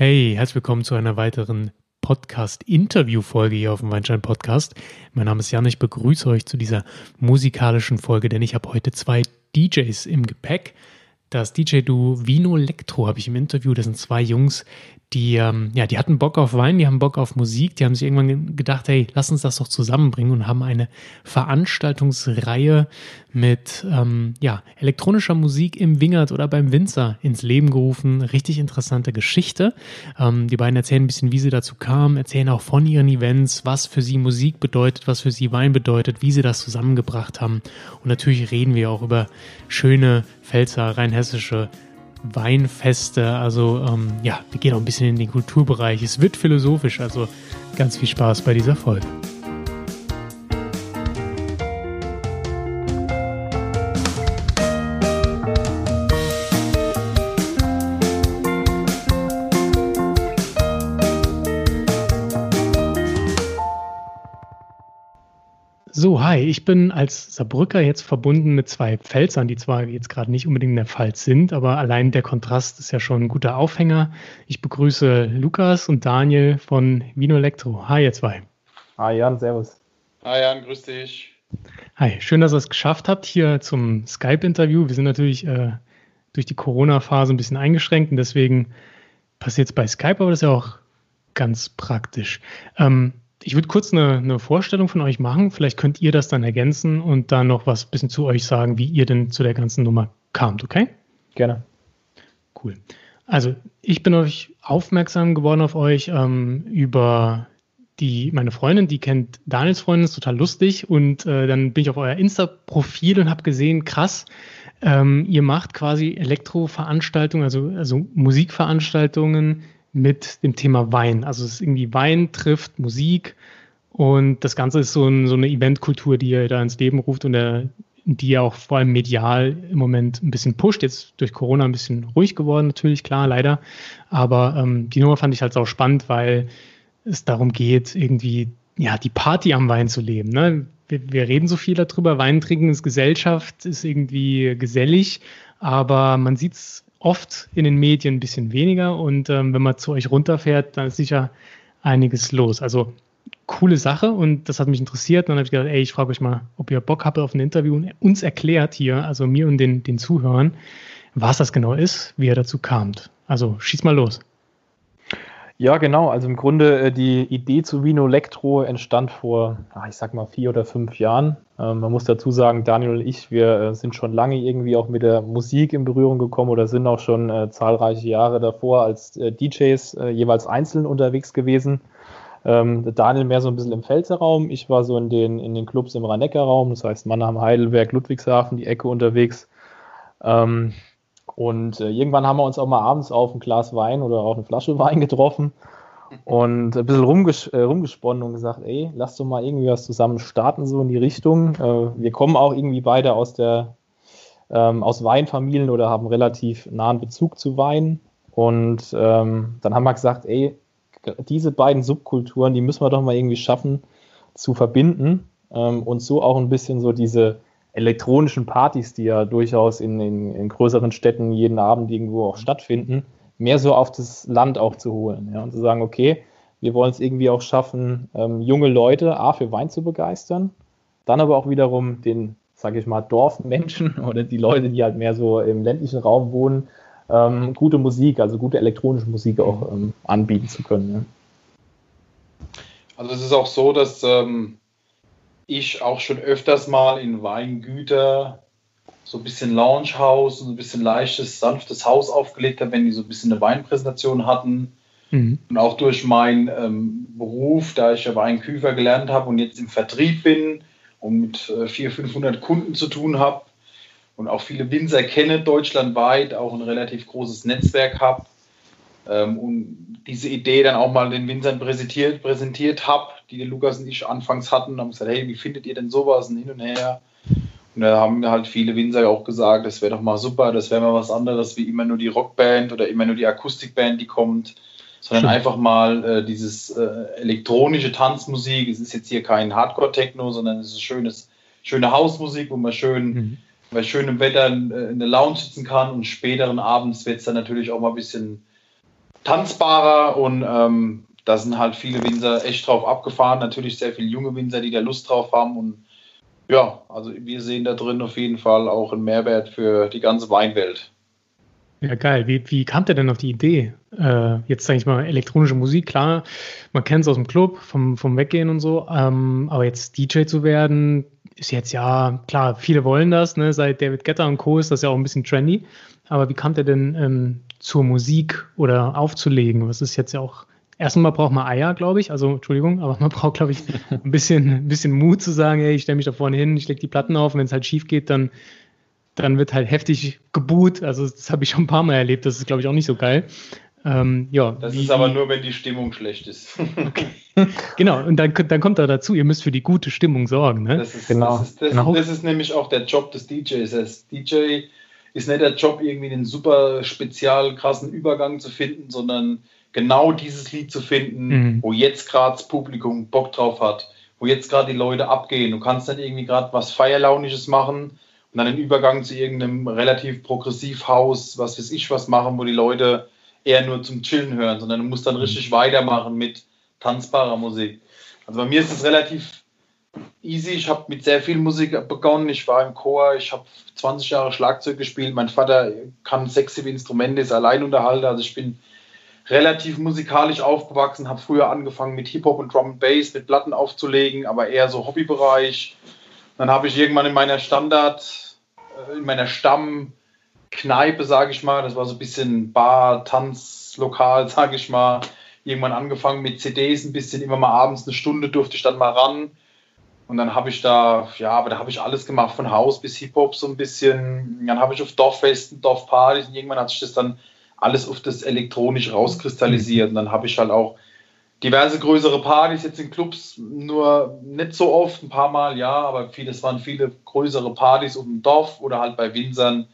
Hey, herzlich willkommen zu einer weiteren Podcast-Interview-Folge hier auf dem Weinstein Podcast. Mein Name ist Jan, ich begrüße euch zu dieser musikalischen Folge, denn ich habe heute zwei DJs im Gepäck. Das DJ-Duo Vino Electro habe ich im Interview. Das sind zwei Jungs, die, ähm, ja, die hatten Bock auf Wein, die haben Bock auf Musik, die haben sich irgendwann gedacht, hey, lass uns das doch zusammenbringen und haben eine Veranstaltungsreihe mit ähm, ja, elektronischer Musik im Wingert oder beim Winzer ins Leben gerufen. Richtig interessante Geschichte. Ähm, die beiden erzählen ein bisschen, wie sie dazu kamen, erzählen auch von ihren Events, was für sie Musik bedeutet, was für sie Wein bedeutet, wie sie das zusammengebracht haben. Und natürlich reden wir auch über schöne Pfälzer, rheinhessische Weinfeste. Also ähm, ja, wir gehen auch ein bisschen in den Kulturbereich. Es wird philosophisch, also ganz viel Spaß bei dieser Folge. So, hi, ich bin als Saarbrücker jetzt verbunden mit zwei Pfälzern, die zwar jetzt gerade nicht unbedingt in der Pfalz sind, aber allein der Kontrast ist ja schon ein guter Aufhänger. Ich begrüße Lukas und Daniel von Vino Electro. Hi, ihr zwei. Hi Jan, servus. Hi Jan, grüß dich. Hi, schön, dass ihr es geschafft habt hier zum Skype-Interview. Wir sind natürlich äh, durch die Corona-Phase ein bisschen eingeschränkt und deswegen passiert es bei Skype, aber das ist ja auch ganz praktisch. Ähm, ich würde kurz eine, eine, Vorstellung von euch machen. Vielleicht könnt ihr das dann ergänzen und dann noch was ein bisschen zu euch sagen, wie ihr denn zu der ganzen Nummer kamt, okay? Gerne. Cool. Also, ich bin euch aufmerksam geworden auf euch ähm, über die, meine Freundin, die kennt Daniels Freundin, ist total lustig. Und äh, dann bin ich auf euer Insta-Profil und habe gesehen, krass, ähm, ihr macht quasi Elektroveranstaltungen, also, also Musikveranstaltungen mit dem Thema Wein. Also es ist irgendwie Wein trifft Musik und das Ganze ist so, ein, so eine Eventkultur, die ihr da ins Leben ruft und der, die ja auch vor allem medial im Moment ein bisschen pusht. Jetzt durch Corona ein bisschen ruhig geworden, natürlich, klar, leider. Aber ähm, die Nummer fand ich halt auch spannend, weil es darum geht, irgendwie ja, die Party am Wein zu leben. Ne? Wir, wir reden so viel darüber, Wein trinken ist Gesellschaft, ist irgendwie gesellig, aber man sieht es oft in den Medien ein bisschen weniger und ähm, wenn man zu euch runterfährt, dann ist sicher einiges los. Also coole Sache und das hat mich interessiert. Und dann habe ich gedacht, ey, ich frage euch mal, ob ihr Bock habt auf ein Interview und uns erklärt hier, also mir und den, den Zuhörern, was das genau ist, wie ihr dazu kamt. Also schieß mal los. Ja, genau. Also im Grunde äh, die Idee zu Vino Electro entstand vor, ach, ich sag mal, vier oder fünf Jahren. Ähm, man muss dazu sagen, Daniel und ich, wir äh, sind schon lange irgendwie auch mit der Musik in Berührung gekommen oder sind auch schon äh, zahlreiche Jahre davor als äh, DJs jeweils einzeln unterwegs gewesen. Ähm, Daniel mehr so ein bisschen im Pfälzerraum, ich war so in den, in den Clubs im Rhein-Neckar-Raum, das heißt Mannheim, Heidelberg, Ludwigshafen, die Ecke unterwegs. Ähm, und äh, irgendwann haben wir uns auch mal abends auf ein Glas Wein oder auch eine Flasche Wein getroffen und ein bisschen rumges äh, rumgesponnen und gesagt, ey, lass doch mal irgendwie was zusammen starten, so in die Richtung. Äh, wir kommen auch irgendwie beide aus der ähm, aus Weinfamilien oder haben relativ nahen Bezug zu Wein. Und ähm, dann haben wir gesagt, ey, diese beiden Subkulturen, die müssen wir doch mal irgendwie schaffen zu verbinden ähm, und so auch ein bisschen so diese elektronischen Partys, die ja durchaus in, in, in, größeren Städten jeden Abend irgendwo auch stattfinden, mehr so auf das Land auch zu holen. Ja, und zu sagen, okay, wir wollen es irgendwie auch schaffen, ähm, junge Leute A für Wein zu begeistern, dann aber auch wiederum den, sage ich mal, Dorfmenschen oder die Leute, die halt mehr so im ländlichen Raum wohnen, ähm, gute Musik, also gute elektronische Musik auch ähm, anbieten zu können. Ja. Also es ist auch so, dass ähm, ich auch schon öfters mal in Weingüter so ein bisschen Loungehaus und so ein bisschen leichtes, sanftes Haus aufgelegt habe, wenn die so ein bisschen eine Weinpräsentation hatten. Mhm. Und auch durch meinen ähm, Beruf, da ich ja Weinküfer gelernt habe und jetzt im Vertrieb bin und mit äh, 400, 500 Kunden zu tun habe und auch viele Winzer kenne deutschlandweit, auch ein relativ großes Netzwerk habe, ähm, und diese Idee dann auch mal den Winzern präsentiert, präsentiert habe, die Lukas und ich anfangs hatten, haben gesagt, hey, wie findet ihr denn sowas und hin und her? Und da haben halt viele Winzer auch gesagt, das wäre doch mal super, das wäre mal was anderes wie immer nur die Rockband oder immer nur die Akustikband, die kommt, sondern Schön. einfach mal äh, dieses äh, elektronische Tanzmusik. Es ist jetzt hier kein Hardcore-Techno, sondern es ist schönes, schöne Hausmusik, wo man schön mhm. bei schönem Wetter äh, in der Lounge sitzen kann und späteren abends wird es dann natürlich auch mal ein bisschen tanzbarer und ähm, da sind halt viele Winzer echt drauf abgefahren. Natürlich sehr viele junge Winzer, die da Lust drauf haben und ja, also wir sehen da drin auf jeden Fall auch einen Mehrwert für die ganze Weinwelt. Ja, geil. Wie, wie kam der denn auf die Idee? Äh, jetzt sage ich mal elektronische Musik, klar, man kennt es aus dem Club, vom, vom Weggehen und so, ähm, aber jetzt DJ zu werden, ist jetzt ja, klar, viele wollen das, ne? seit David Getter und Co. ist das ja auch ein bisschen trendy, aber wie kam der denn ähm, zur Musik oder aufzulegen? Was ist jetzt ja auch, erstmal braucht man Eier, glaube ich, also Entschuldigung, aber man braucht, glaube ich, ein bisschen, ein bisschen Mut zu sagen, hey, ich stelle mich da vorne hin, ich lege die Platten auf und wenn es halt schief geht, dann dann wird halt heftig geboot. Also das habe ich schon ein paar Mal erlebt. Das ist, glaube ich, auch nicht so geil. Ähm, ja, das wie, ist aber nur, wenn die Stimmung schlecht ist. Okay. genau, und dann, dann kommt da dazu, ihr müsst für die gute Stimmung sorgen. Ne? Das, ist, genau. Das, ist, das, genau. das ist nämlich auch der Job des DJs. Das DJ ist nicht der Job, irgendwie einen super spezial krassen Übergang zu finden, sondern genau dieses Lied zu finden, mhm. wo jetzt gerade das Publikum Bock drauf hat, wo jetzt gerade die Leute abgehen. Du kannst nicht irgendwie gerade was Feierlaunisches machen und dann den Übergang zu irgendeinem relativ progressiv Haus, was weiß ich, was machen, wo die Leute eher nur zum Chillen hören, sondern du musst dann richtig weitermachen mit tanzbarer Musik. Also bei mir ist es relativ easy. Ich habe mit sehr viel Musik begonnen. Ich war im Chor, ich habe 20 Jahre Schlagzeug gespielt. Mein Vater kann sexy Instrumente, ist Alleinunterhalter. Also ich bin relativ musikalisch aufgewachsen, habe früher angefangen mit Hip-Hop und Drum and Bass, mit Platten aufzulegen, aber eher so Hobbybereich. Dann habe ich irgendwann in meiner Standard, äh, in meiner Stammkneipe, sage ich mal, das war so ein bisschen Bar, Tanz, Lokal, sage ich mal, irgendwann angefangen mit CDs, ein bisschen immer mal abends eine Stunde durfte ich dann mal ran. Und dann habe ich da, ja, aber da habe ich alles gemacht, von Haus bis Hip-Hop so ein bisschen. Dann habe ich auf Dorffesten, Dorfpartys und irgendwann hat sich das dann alles auf das elektronisch rauskristallisiert. Und dann habe ich halt auch diverse größere Partys jetzt in Clubs, nur nicht so oft, ein paar Mal ja, aber viele, es waren viele größere Partys um dem Dorf oder halt bei Winzern,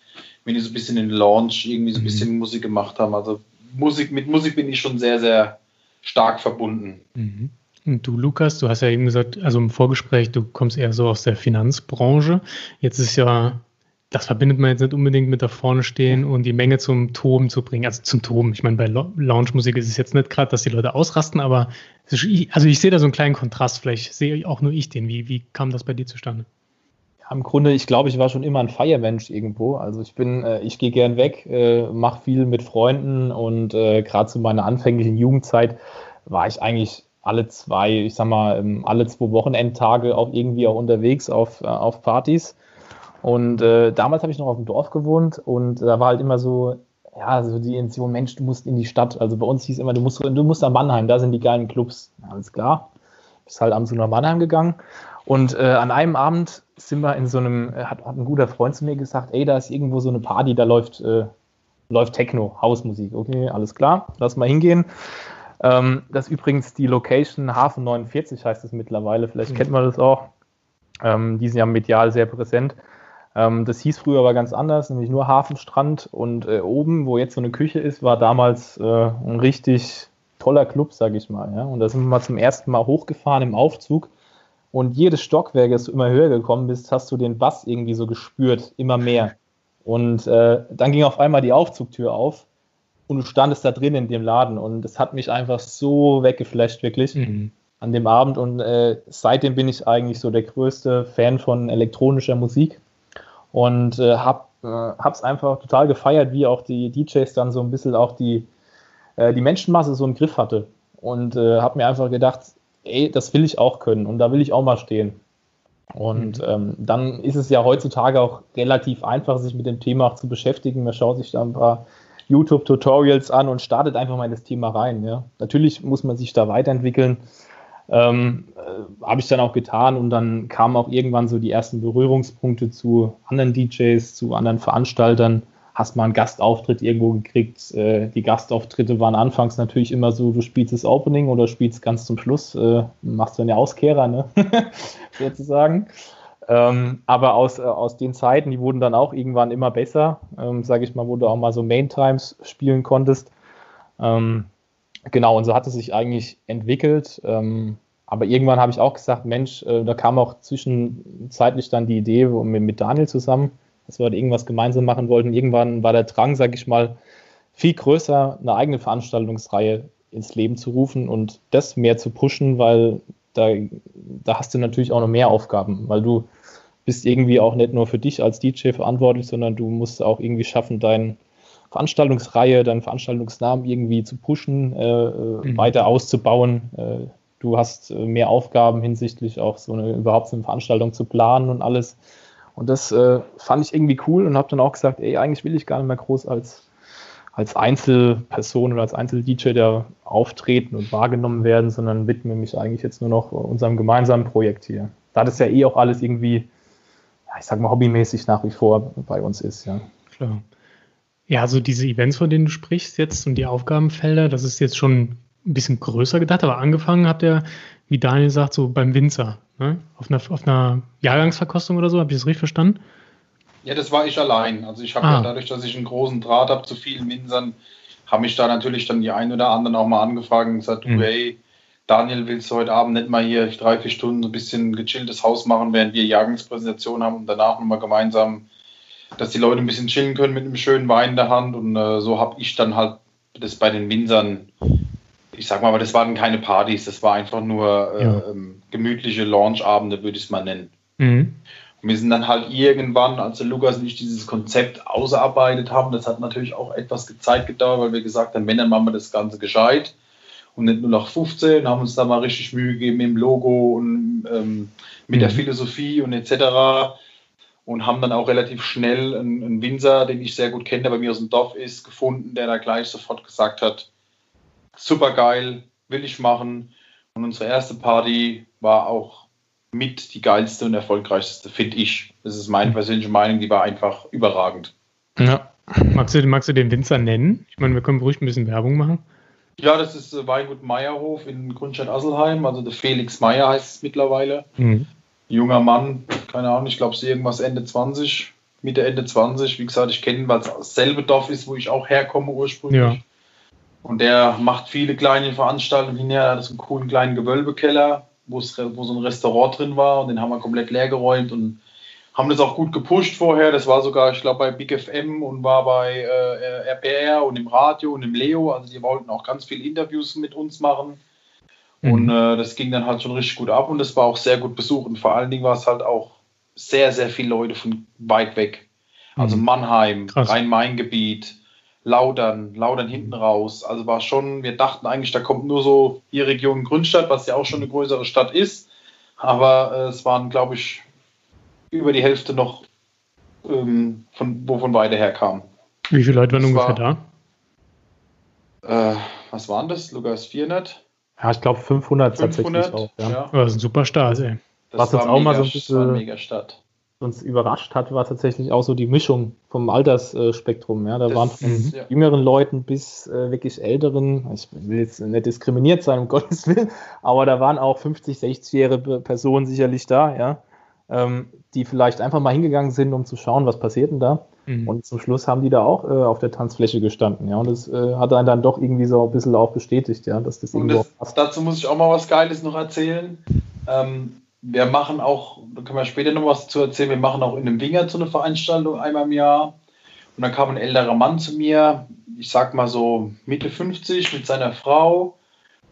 wenn die so ein bisschen in Launch irgendwie so ein mhm. bisschen Musik gemacht haben. Also Musik, mit Musik bin ich schon sehr, sehr stark verbunden. Mhm. Und du, Lukas, du hast ja eben gesagt, also im Vorgespräch, du kommst eher so aus der Finanzbranche. Jetzt ist ja das verbindet man jetzt nicht unbedingt mit da vorne stehen und die Menge zum Toben zu bringen. Also zum Toben. Ich meine, bei Lounge-Musik ist es jetzt nicht gerade, dass die Leute ausrasten, aber ist, also ich sehe da so einen kleinen Kontrast. Vielleicht sehe auch nur ich den. Wie, wie kam das bei dir zustande? Im Grunde, ich glaube, ich war schon immer ein Feiermensch irgendwo. Also ich bin, äh, ich gehe gern weg, äh, mache viel mit Freunden und äh, gerade zu meiner anfänglichen Jugendzeit war ich eigentlich alle zwei, ich sag mal, ähm, alle zwei Wochenendtage auch irgendwie auch unterwegs auf, äh, auf Partys. Und äh, damals habe ich noch auf dem Dorf gewohnt und da war halt immer so, ja, so die Intention, Mensch, du musst in die Stadt. Also bei uns hieß immer, du musst, du musst nach Mannheim, da sind die geilen Clubs. Alles klar. Bist halt abends nach Mannheim gegangen. Und äh, an einem Abend sind wir in so einem, äh, hat, hat ein guter Freund zu mir gesagt, ey, da ist irgendwo so eine Party, da läuft, äh, läuft Techno, Hausmusik. Okay, alles klar, lass mal hingehen. Ähm, das ist übrigens die Location Hafen 49 heißt es mittlerweile, vielleicht mhm. kennt man das auch. Ähm, die sind ja medial sehr präsent. Ähm, das hieß früher aber ganz anders, nämlich nur Hafenstrand und äh, oben, wo jetzt so eine Küche ist, war damals äh, ein richtig toller Club, sag ich mal. Ja? Und da sind wir mal zum ersten Mal hochgefahren im Aufzug und jedes Stockwerk, als du immer höher gekommen bist, hast du den Bass irgendwie so gespürt, immer mehr. Und äh, dann ging auf einmal die Aufzugtür auf und du standest da drin in dem Laden und das hat mich einfach so weggeflasht, wirklich. Mhm an dem Abend und äh, seitdem bin ich eigentlich so der größte Fan von elektronischer Musik und äh, hab, äh, hab's einfach total gefeiert, wie auch die DJs dann so ein bisschen auch die, äh, die Menschenmasse so im Griff hatte. Und äh, hab mir einfach gedacht, ey, das will ich auch können und da will ich auch mal stehen. Und mhm. ähm, dann ist es ja heutzutage auch relativ einfach, sich mit dem Thema auch zu beschäftigen. Man schaut sich da ein paar YouTube-Tutorials an und startet einfach mal in das Thema rein. Ja. Natürlich muss man sich da weiterentwickeln. Ähm, äh, Habe ich dann auch getan und dann kamen auch irgendwann so die ersten Berührungspunkte zu anderen DJs, zu anderen Veranstaltern. Hast mal einen Gastauftritt irgendwo gekriegt. Äh, die Gastauftritte waren anfangs natürlich immer so, du spielst das Opening oder spielst ganz zum Schluss, äh, machst dann ja Auskehrer, ne? sozusagen. Ähm, aber aus, äh, aus den Zeiten, die wurden dann auch irgendwann immer besser, ähm, sage ich mal, wo du auch mal so Main Times spielen konntest. Ähm, Genau, und so hat es sich eigentlich entwickelt. Ähm, aber irgendwann habe ich auch gesagt, Mensch, äh, da kam auch zwischenzeitlich dann die Idee mit, mit Daniel zusammen, dass wir irgendwas gemeinsam machen wollten. Irgendwann war der Drang, sag ich mal, viel größer eine eigene Veranstaltungsreihe ins Leben zu rufen und das mehr zu pushen, weil da, da hast du natürlich auch noch mehr Aufgaben, weil du bist irgendwie auch nicht nur für dich als DJ verantwortlich, sondern du musst auch irgendwie schaffen, deine Veranstaltungsreihe, deinen Veranstaltungsnamen irgendwie zu pushen, äh, mhm. weiter auszubauen. Äh, du hast äh, mehr Aufgaben hinsichtlich auch so eine überhaupt so eine Veranstaltung zu planen und alles. Und das äh, fand ich irgendwie cool und habe dann auch gesagt, ey, eigentlich will ich gar nicht mehr groß als als Einzelperson oder als Einzel-DJ da auftreten und wahrgenommen werden, sondern widme mich eigentlich jetzt nur noch unserem gemeinsamen Projekt hier. Da das ja eh auch alles irgendwie, ja, ich sag mal, hobbymäßig nach wie vor bei uns ist, ja. Klar. Ja, also diese Events, von denen du sprichst jetzt und die Aufgabenfelder, das ist jetzt schon ein bisschen größer gedacht, aber angefangen habt ihr, wie Daniel sagt, so beim Winzer, ne? auf, einer, auf einer Jahrgangsverkostung oder so, habe ich das richtig verstanden? Ja, das war ich allein. Also ich habe ah. ja dadurch, dass ich einen großen Draht habe zu vielen Minsern, habe mich da natürlich dann die einen oder anderen auch mal angefragt und gesagt, mhm. hey, Daniel, willst du heute Abend nicht mal hier drei, vier Stunden ein bisschen gechilltes Haus machen, während wir Jahrgangspräsentation haben und danach nochmal gemeinsam, dass die Leute ein bisschen chillen können mit einem schönen Wein in der Hand. Und äh, so habe ich dann halt das bei den Winzern, ich sag mal, aber das waren keine Partys, das war einfach nur äh, ja. ähm, gemütliche Launch-Abende, würde ich es mal nennen. Mhm. Wir sind dann halt irgendwann, als der Lukas und ich dieses Konzept ausarbeitet haben, das hat natürlich auch etwas Zeit gedauert, weil wir gesagt haben, wenn, dann machen wir das Ganze gescheit und nicht nur nach 15, haben uns da mal richtig Mühe gegeben im Logo und ähm, mit mhm. der Philosophie und etc. Und haben dann auch relativ schnell einen, einen Winzer, den ich sehr gut kenne, der bei mir aus dem Dorf ist, gefunden, der da gleich sofort gesagt hat, super geil, will ich machen. Und unsere erste Party war auch mit die geilste und erfolgreichste, finde ich. Das ist meine persönliche Meinung, die war einfach überragend. Ja. Magst du, magst du den Winzer nennen? Ich meine, wir können ruhig ein bisschen Werbung machen. Ja, das ist äh, Weingut Meierhof in Grundstein-Asselheim, also der Felix Meier heißt es mittlerweile. Mhm. Junger Mann, keine Ahnung, ich glaube, es ist irgendwas Ende 20, Mitte, Ende 20. Wie gesagt, ich kenne ihn, weil es dasselbe Dorf ist, wo ich auch herkomme ursprünglich. Ja. Und der macht viele kleine Veranstaltungen hinher, hat einen coolen kleinen Gewölbekeller, wo, so ein Restaurant drin war und den haben wir komplett leer geräumt und haben das auch gut gepusht vorher. Das war sogar, ich glaube, bei Big FM und war bei äh, RPR und im Radio und im Leo. Also die wollten auch ganz viele Interviews mit uns machen. Mhm. Und äh, das ging dann halt schon richtig gut ab und das war auch sehr gut besucht. Und vor allen Dingen war es halt auch sehr, sehr viele Leute von weit weg. Also mhm. Mannheim, Rhein-Main-Gebiet, Laudern, Laudern hinten raus. Also war schon, wir dachten eigentlich, da kommt nur so die Region Grünstadt, was ja auch schon eine größere Stadt ist. Aber äh, es waren, glaube ich, über die Hälfte noch, ähm, von, wo von beide herkam. Wie viele Leute waren das ungefähr war, da? Äh, was waren das? Lukas 400? Ja, ich glaube 500, 500 tatsächlich auch. Ja. ja. Das ist ein super Start, ey. Das was uns auch mega, mal so ein bisschen. Mega Stadt uns überrascht hat, war tatsächlich auch so die Mischung vom Altersspektrum. Ja, da das, waren von ja. jüngeren Leuten bis äh, wirklich älteren, ich will jetzt nicht diskriminiert sein, um Gottes Willen, aber da waren auch 50, 60-jährige Personen sicherlich da, ja, ähm, die vielleicht einfach mal hingegangen sind, um zu schauen, was passiert denn da. Mhm. Und zum Schluss haben die da auch äh, auf der Tanzfläche gestanden, ja. Und das äh, hat einen dann doch irgendwie so ein bisschen auch bestätigt, ja, dass das irgendwo. Das, dazu muss ich auch mal was Geiles noch erzählen. Ähm, wir machen auch, da können wir später noch was zu erzählen, wir machen auch in einem Winger so eine Veranstaltung einmal im Jahr. Und dann kam ein älterer Mann zu mir, ich sag mal so Mitte 50 mit seiner Frau.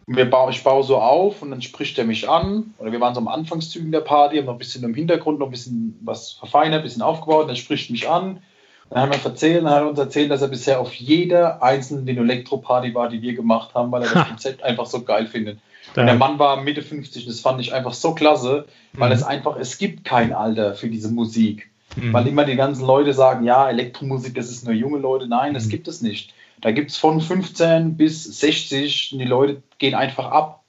Wir bauen, ich baue so auf und dann spricht er mich an. Oder wir waren so am Anfangszügen der Party, haben noch ein bisschen im Hintergrund noch ein bisschen was verfeinert, ein bisschen aufgebaut. Und er spricht mich an. Dann haben wir erzählt, dann hat er uns erzählt, dass er bisher auf jeder einzelnen Elektro-Party war, die wir gemacht haben, weil er das Konzept einfach so geil findet. Und der Mann war Mitte 50, das fand ich einfach so klasse, weil mhm. es einfach, es gibt kein Alter für diese Musik. Mhm. Weil immer die ganzen Leute sagen, ja, Elektromusik, das ist nur junge Leute. Nein, mhm. das gibt es nicht. Da gibt es von 15 bis 60 und die Leute gehen einfach ab.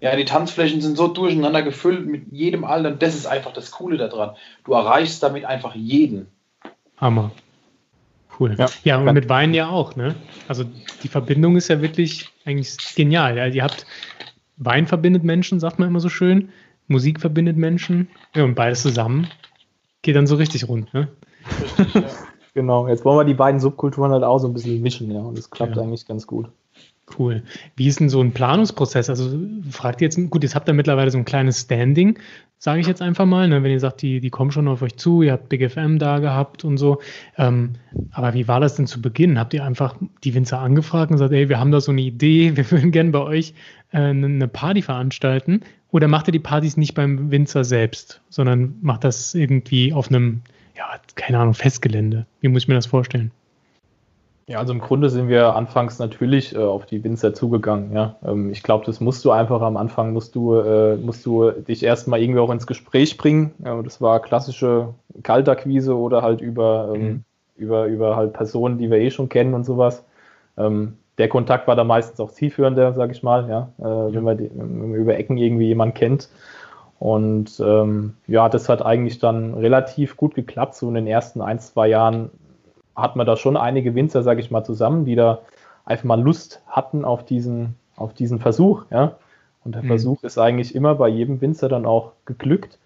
Ja, die Tanzflächen sind so durcheinander gefüllt mit jedem Alter und das ist einfach das Coole daran. Du erreichst damit einfach jeden. Hammer. Cool. Ja, ja und mit Wein ja auch, ne? Also die Verbindung ist ja wirklich eigentlich genial. Ja, ihr habt Wein verbindet Menschen, sagt man immer so schön. Musik verbindet Menschen. Ja, und beides zusammen geht dann so richtig rund. Ne? Richtig, ja. genau. Jetzt wollen wir die beiden Subkulturen halt auch so ein bisschen mischen, ja. Und das klappt ja. eigentlich ganz gut. Cool. Wie ist denn so ein Planungsprozess? Also fragt ihr jetzt, gut, jetzt habt ihr mittlerweile so ein kleines Standing, sage ich jetzt einfach mal, ne? wenn ihr sagt, die, die kommen schon auf euch zu, ihr habt Big FM da gehabt und so. Ähm, aber wie war das denn zu Beginn? Habt ihr einfach die Winzer angefragt und gesagt, ey, wir haben da so eine Idee, wir würden gerne bei euch eine Party veranstalten? Oder macht ihr die Partys nicht beim Winzer selbst, sondern macht das irgendwie auf einem, ja, keine Ahnung, Festgelände? Wie muss ich mir das vorstellen? Ja, also im Grunde sind wir anfangs natürlich äh, auf die Winzer zugegangen. Ja, ähm, ich glaube, das musst du einfach am Anfang musst du äh, musst du dich erstmal irgendwie auch ins Gespräch bringen. Ja, das war klassische Kaltakquise oder halt über ähm, mhm. über über halt Personen, die wir eh schon kennen und sowas. Ähm, der Kontakt war da meistens auch zielführender, sage ich mal. Ja, äh, wenn, man die, wenn man über Ecken irgendwie jemanden kennt. Und ähm, ja, das hat eigentlich dann relativ gut geklappt. So in den ersten ein, zwei Jahren hat man da schon einige Winzer, sage ich mal, zusammen, die da einfach mal Lust hatten auf diesen, auf diesen Versuch. Ja? Und der mhm. Versuch ist eigentlich immer bei jedem Winzer dann auch geglückt.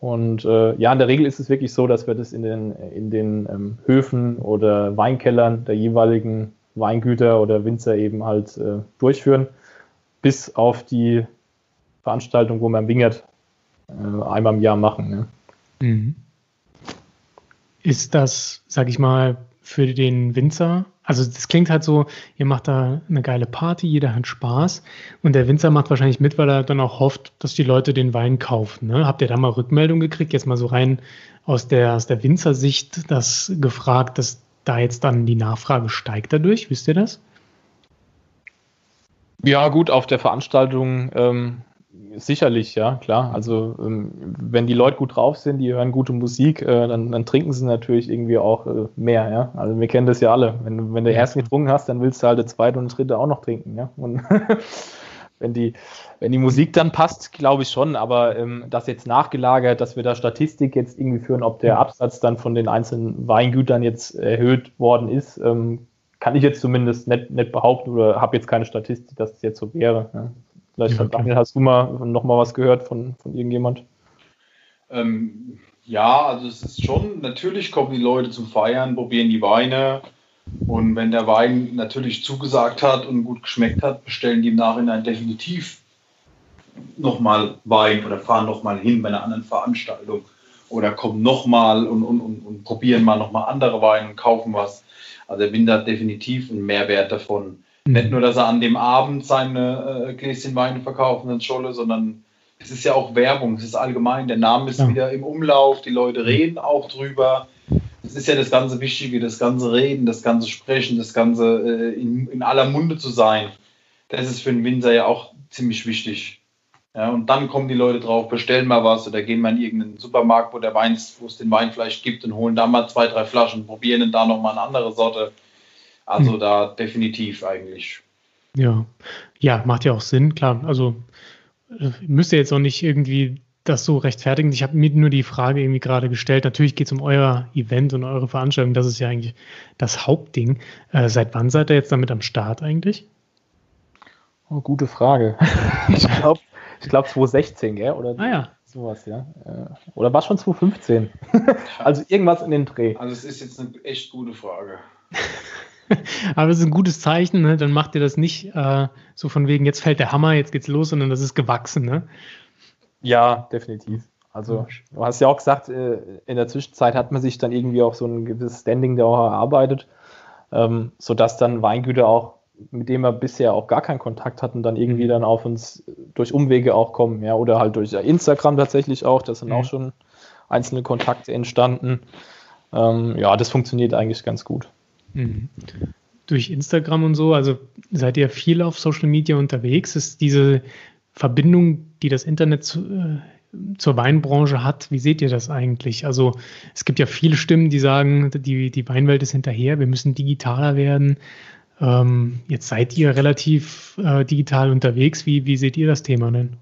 Und äh, ja, in der Regel ist es wirklich so, dass wir das in den, in den ähm, Höfen oder Weinkellern der jeweiligen Weingüter oder Winzer eben halt äh, durchführen, bis auf die Veranstaltung, wo im Wingert äh, einmal im Jahr machen. Ne? Mhm ist das, sag ich mal, für den Winzer? Also das klingt halt so, ihr macht da eine geile Party, jeder hat Spaß und der Winzer macht wahrscheinlich mit, weil er dann auch hofft, dass die Leute den Wein kaufen. Ne? Habt ihr da mal Rückmeldung gekriegt? Jetzt mal so rein aus der, aus der Winzersicht das gefragt, dass da jetzt dann die Nachfrage steigt dadurch, wisst ihr das? Ja, gut, auf der Veranstaltung ähm, Sicherlich, ja, klar. Also ähm, wenn die Leute gut drauf sind, die hören gute Musik, äh, dann, dann, trinken sie natürlich irgendwie auch äh, mehr, ja. Also wir kennen das ja alle. Wenn, wenn du ja. erst getrunken hast, dann willst du halt der zweite und dritte auch noch trinken, ja. Und wenn die, wenn die Musik dann passt, glaube ich schon, aber ähm, das jetzt nachgelagert, dass wir da Statistik jetzt irgendwie führen, ob der Absatz dann von den einzelnen Weingütern jetzt erhöht worden ist, ähm, kann ich jetzt zumindest nicht, nicht behaupten oder habe jetzt keine Statistik, dass es jetzt so wäre. Ja. Vielleicht, ja, Daniel, hast du mal noch mal was gehört von, von irgendjemand? Ähm, ja, also es ist schon, natürlich kommen die Leute zum Feiern, probieren die Weine und wenn der Wein natürlich zugesagt hat und gut geschmeckt hat, bestellen die im Nachhinein definitiv nochmal Wein oder fahren nochmal hin bei einer anderen Veranstaltung oder kommen nochmal und, und, und, und probieren mal nochmal andere Weine und kaufen was. Also der Winter hat definitiv einen Mehrwert davon. Nicht nur, dass er an dem Abend seine äh, Gläschen Wein verkaufen in Scholle, sondern es ist ja auch Werbung, es ist allgemein, der Name ist ja. wieder im Umlauf, die Leute reden auch drüber. Es ist ja das ganze Wichtige, das ganze Reden, das ganze Sprechen, das ganze äh, in, in, aller Munde zu sein. Das ist für einen Winzer ja auch ziemlich wichtig. Ja, und dann kommen die Leute drauf, bestellen mal was oder gehen mal in irgendeinen Supermarkt, wo der Wein, wo es den Wein vielleicht gibt und holen da mal zwei, drei Flaschen, probieren dann da nochmal eine andere Sorte. Also hm. da definitiv eigentlich. Ja, ja, macht ja auch Sinn, klar. Also äh, müsst ihr jetzt auch nicht irgendwie das so rechtfertigen. Ich habe mir nur die Frage irgendwie gerade gestellt. Natürlich geht es um euer Event und eure Veranstaltung. Das ist ja eigentlich das Hauptding. Äh, seit wann seid ihr jetzt damit am Start eigentlich? Oh, gute Frage. ich glaube ich glaub 2016, gell? Oder ah, ja. sowas, ja. Äh, oder war es schon 2015? also irgendwas in den Dreh. Also es ist jetzt eine echt gute Frage. Aber es ist ein gutes Zeichen, ne? dann macht ihr das nicht äh, so von wegen, jetzt fällt der Hammer, jetzt geht's los, sondern das ist gewachsen. Ne? Ja, definitiv. Also, du hast ja auch gesagt, äh, in der Zwischenzeit hat man sich dann irgendwie auch so ein gewisses Standing da auch erarbeitet, ähm, sodass dann Weingüter auch, mit denen wir bisher auch gar keinen Kontakt hatten, dann irgendwie mhm. dann auf uns durch Umwege auch kommen, ja, oder halt durch Instagram tatsächlich auch, da sind mhm. auch schon einzelne Kontakte entstanden. Ähm, ja, das funktioniert eigentlich ganz gut. Mhm. Durch Instagram und so, also seid ihr viel auf Social Media unterwegs? Ist diese Verbindung, die das Internet zu, äh, zur Weinbranche hat, wie seht ihr das eigentlich? Also es gibt ja viele Stimmen, die sagen, die, die Weinwelt ist hinterher, wir müssen digitaler werden. Ähm, jetzt seid ihr relativ äh, digital unterwegs. Wie, wie seht ihr das Thema denn?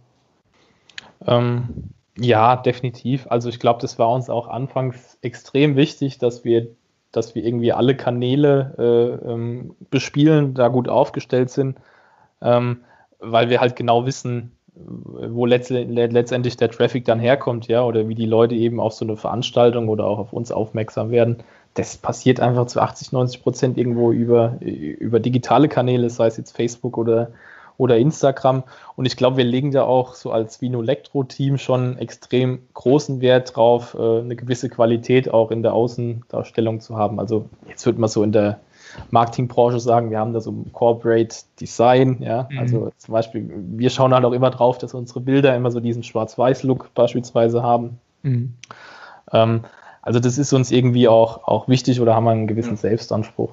Ähm, ja, definitiv. Also ich glaube, das war uns auch anfangs extrem wichtig, dass wir dass wir irgendwie alle Kanäle äh, ähm, bespielen, da gut aufgestellt sind, ähm, weil wir halt genau wissen, wo letztendlich der Traffic dann herkommt, ja, oder wie die Leute eben auf so eine Veranstaltung oder auch auf uns aufmerksam werden. das passiert einfach zu 80, 90 Prozent irgendwo über, über digitale Kanäle, sei es jetzt Facebook oder, oder Instagram. Und ich glaube, wir legen da auch so als Vino Electro Team schon extrem großen Wert drauf, äh, eine gewisse Qualität auch in der Außendarstellung zu haben. Also jetzt wird man so in der Marketingbranche sagen, wir haben da so ein Corporate Design, ja. Mhm. Also zum Beispiel, wir schauen halt auch immer drauf, dass unsere Bilder immer so diesen Schwarz-Weiß-Look beispielsweise haben. Mhm. Ähm, also das ist uns irgendwie auch, auch wichtig oder haben wir einen gewissen ja. Selbstanspruch.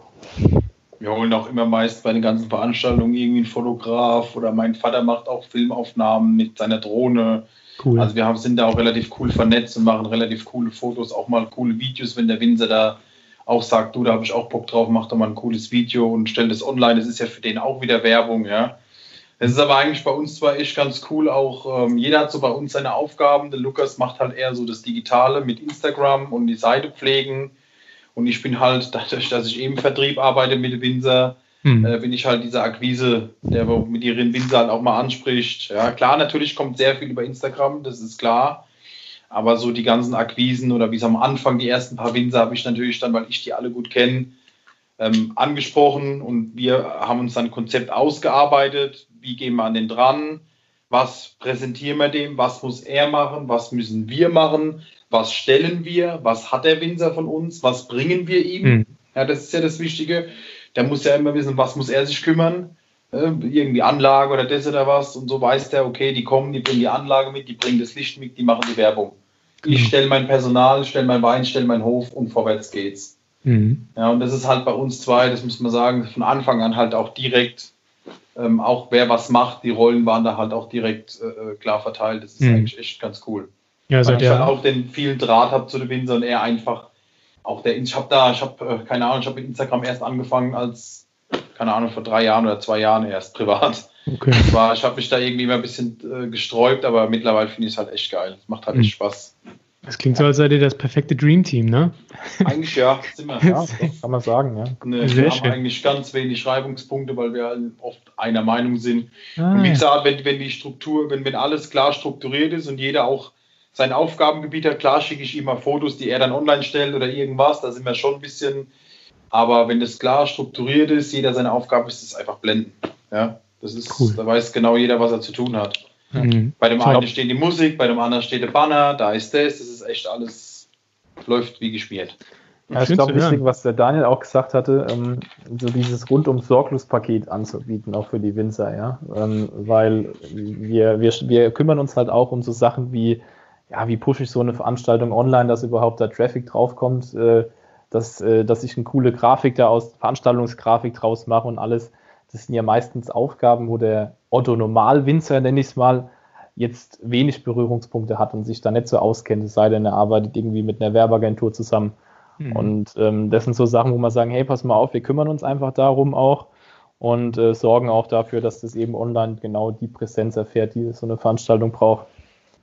Wir holen auch immer meist bei den ganzen Veranstaltungen irgendwie einen Fotograf oder mein Vater macht auch Filmaufnahmen mit seiner Drohne. Cool. Also wir haben, sind da auch relativ cool vernetzt und machen relativ coole Fotos, auch mal coole Videos, wenn der Winzer da auch sagt, du, da habe ich auch Bock drauf, mach doch mal ein cooles Video und stell das online. Das ist ja für den auch wieder Werbung, ja. Es ist aber eigentlich bei uns zwar echt ganz cool, auch ähm, jeder hat so bei uns seine Aufgaben. Der Lukas macht halt eher so das Digitale mit Instagram und die Seite pflegen. Und ich bin halt, dadurch, dass ich eben Vertrieb arbeite mit Winzer, hm. äh, bin ich halt dieser Akquise, der mit ihren Winzer halt auch mal anspricht. Ja, klar, natürlich kommt sehr viel über Instagram, das ist klar. Aber so die ganzen Akquisen oder wie es am Anfang, die ersten paar Winzer habe ich natürlich dann, weil ich die alle gut kenne, ähm, angesprochen und wir haben uns dann ein Konzept ausgearbeitet. Wie gehen wir an den dran? Was präsentieren wir dem? Was muss er machen? Was müssen wir machen? Was stellen wir? Was hat der Winzer von uns? Was bringen wir ihm? Mhm. Ja, das ist ja das Wichtige. Der muss ja immer wissen, was muss er sich kümmern? Äh, irgendwie Anlage oder das oder was. Und so weiß der, okay, die kommen, die bringen die Anlage mit, die bringen das Licht mit, die machen die Werbung. Ich mhm. stelle mein Personal, stelle mein Wein, stelle meinen Hof und vorwärts geht's. Mhm. Ja, und das ist halt bei uns zwei, das muss man sagen, von Anfang an halt auch direkt, ähm, auch wer was macht, die Rollen waren da halt auch direkt äh, äh klar verteilt. Das ist mhm. eigentlich echt ganz cool. Ja, Weil ich halt auch den vielen Draht habe zu den Winzer und er einfach auch der, ich habe da, ich habe äh, keine Ahnung, ich habe mit Instagram erst angefangen als, keine Ahnung, vor drei Jahren oder zwei Jahren erst privat. Okay. War, ich habe mich da irgendwie immer ein bisschen äh, gesträubt, aber mittlerweile finde ich es halt echt geil. Es macht halt echt mhm. Spaß. Das klingt so, als seid ihr das perfekte Dream Team, ne? Eigentlich ja, sind wir. Ja, kann man sagen, ja. Ne, wir haben eigentlich ganz wenig Reibungspunkte, weil wir oft einer Meinung sind. Ah, und wie gesagt, wenn, wenn die Struktur, wenn, wenn alles klar strukturiert ist und jeder auch sein Aufgabengebiet hat, klar schicke ich ihm mal Fotos, die er dann online stellt oder irgendwas, da sind wir schon ein bisschen. Aber wenn das klar strukturiert ist, jeder seine Aufgabe ist, es einfach blenden. Ja, das ist, cool. da weiß genau jeder, was er zu tun hat. Mhm. Bei dem einen steht die Musik, bei dem anderen steht der Banner, da ist das, das ist echt alles, läuft wie gespielt. Ja, ich glaube, wichtig, was der Daniel auch gesagt hatte, ähm, so dieses rundum Sorglos-Paket anzubieten, auch für die Winzer, ja. Ähm, weil wir, wir, wir kümmern uns halt auch um so Sachen wie, ja, wie pushe ich so eine Veranstaltung online, dass überhaupt da Traffic draufkommt, äh, dass, äh, dass ich eine coole Grafik da aus, Veranstaltungsgrafik draus mache und alles. Das sind ja meistens Aufgaben, wo der Otto Normalwinzer, nenne ich es mal, jetzt wenig Berührungspunkte hat und sich da nicht so auskennt, es sei denn, er arbeitet irgendwie mit einer Werbeagentur zusammen. Mhm. Und ähm, das sind so Sachen, wo man sagen, hey, pass mal auf, wir kümmern uns einfach darum auch und äh, sorgen auch dafür, dass das eben online genau die Präsenz erfährt, die so eine Veranstaltung braucht.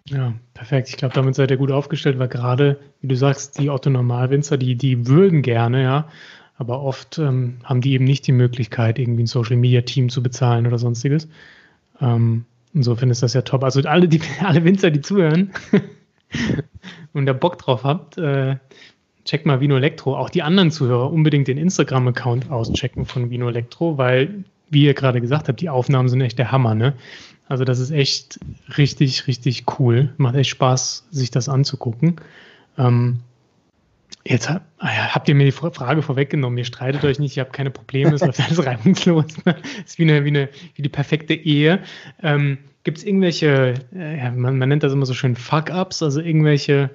Ja, perfekt. Ich glaube, damit seid ihr gut aufgestellt, weil gerade, wie du sagst, die Otto-Normalwinzer, die, die würden gerne, ja, aber oft ähm, haben die eben nicht die Möglichkeit, irgendwie ein Social-Media-Team zu bezahlen oder sonstiges. Ähm, insofern ist das ja top. Also alle, die, alle Winzer, die zuhören und da Bock drauf habt, äh, checkt mal Vino Elektro. Auch die anderen Zuhörer unbedingt den Instagram-Account auschecken von Vino Elektro, weil, wie ihr gerade gesagt habt, die Aufnahmen sind echt der Hammer, ne? Also das ist echt richtig, richtig cool. Macht echt Spaß, sich das anzugucken. Ähm, Jetzt ah habt ihr mir die Frage vorweggenommen. Ihr streitet euch nicht, ihr habt keine Probleme, es läuft alles reibungslos. Es ist wie, eine, wie, eine, wie die perfekte Ehe. Ähm, Gibt es irgendwelche, äh, man, man, nennt das immer so schön Fuck-Ups, also irgendwelche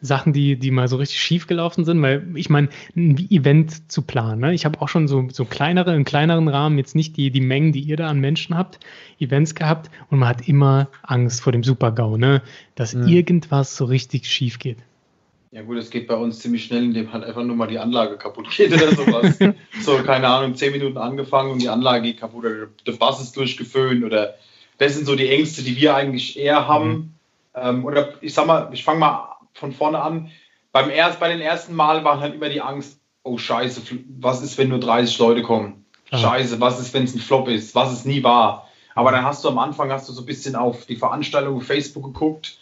Sachen, die, die mal so richtig schief gelaufen sind? Weil ich meine, ein Event zu planen. Ne? Ich habe auch schon so, so kleinere, in kleineren Rahmen, jetzt nicht die, die Mengen, die ihr da an Menschen habt, Events gehabt und man hat immer Angst vor dem Super-GAU, ne? dass mhm. irgendwas so richtig schief geht. Ja gut, es geht bei uns ziemlich schnell, indem halt einfach nur mal die Anlage kaputt geht oder sowas. so, keine Ahnung, zehn Minuten angefangen und die Anlage geht kaputt oder der Bass ist durchgeföhnt oder das sind so die Ängste, die wir eigentlich eher haben. Mhm. Ähm, oder ich sag mal, ich fange mal von vorne an. Beim erst, bei den ersten Mal war halt immer die Angst, oh scheiße, was ist, wenn nur 30 Leute kommen? Scheiße, was ist, wenn es ein Flop ist? Was es nie war? Aber dann hast du am Anfang hast du so ein bisschen auf die Veranstaltung auf Facebook geguckt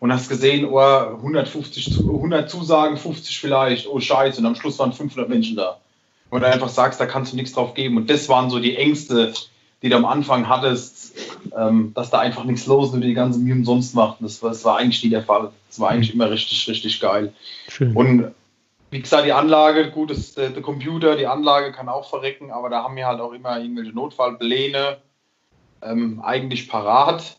und hast gesehen, oh, 150, 100 Zusagen, 50 vielleicht, oh Scheiße, und am Schluss waren 500 Menschen da. Und du einfach sagst, da kannst du nichts drauf geben. Und das waren so die Ängste, die du am Anfang hattest, ähm, dass da einfach nichts los ist und die ganze Mühe umsonst macht. Das, das war eigentlich nie der Fall. Das war eigentlich immer richtig, richtig geil. Schön. Und wie gesagt, die Anlage, gut, das, der, der, Computer, die Anlage kann auch verrecken, aber da haben wir halt auch immer irgendwelche Notfallpläne ähm, eigentlich parat.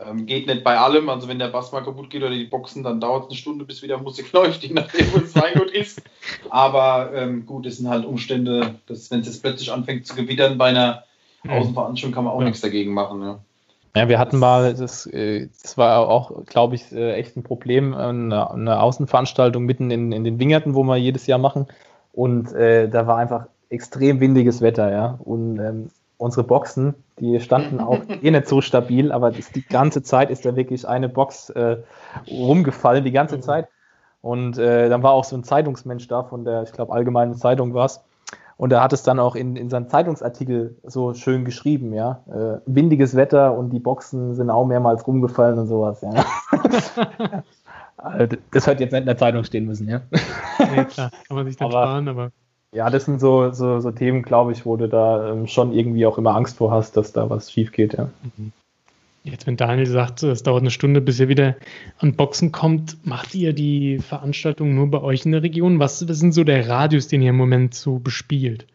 Ähm, geht nicht bei allem, also wenn der Bass mal kaputt geht oder die Boxen, dann dauert es eine Stunde, bis wieder Musik läuft, je nachdem, wo es Weingut ist. Aber ähm, gut, es sind halt Umstände, dass wenn es jetzt plötzlich anfängt zu gewittern bei einer mhm. Außenveranstaltung, kann man auch ja. nichts dagegen machen. Ja. Ja, wir hatten mal, das, äh, das war auch, glaube ich, äh, echt ein Problem, eine, eine Außenveranstaltung mitten in, in, den Wingerten, wo wir jedes Jahr machen. Und äh, da war einfach extrem windiges Wetter, ja. Und ähm, unsere Boxen, die standen auch eh nicht so stabil, aber das, die ganze Zeit ist da wirklich eine Box äh, rumgefallen, die ganze Zeit. Und äh, dann war auch so ein Zeitungsmensch da von der, ich glaube, Allgemeinen Zeitung war es. Und er hat es dann auch in, in seinem Zeitungsartikel so schön geschrieben, ja. Äh, windiges Wetter und die Boxen sind auch mehrmals rumgefallen und sowas, ja. Also, das hätte jetzt nicht in der Zeitung stehen müssen, ja. Nee, klar, kann man sich dann aber, sparen, aber. Ja, das sind so, so, so Themen, glaube ich, wo du da ähm, schon irgendwie auch immer Angst vor hast, dass da was schief geht, ja. Mhm. Jetzt, wenn Daniel sagt, es dauert eine Stunde, bis ihr wieder an Boxen kommt, macht ihr die Veranstaltung nur bei euch in der Region? Was, was sind so der Radius, den ihr im Moment so bespielt?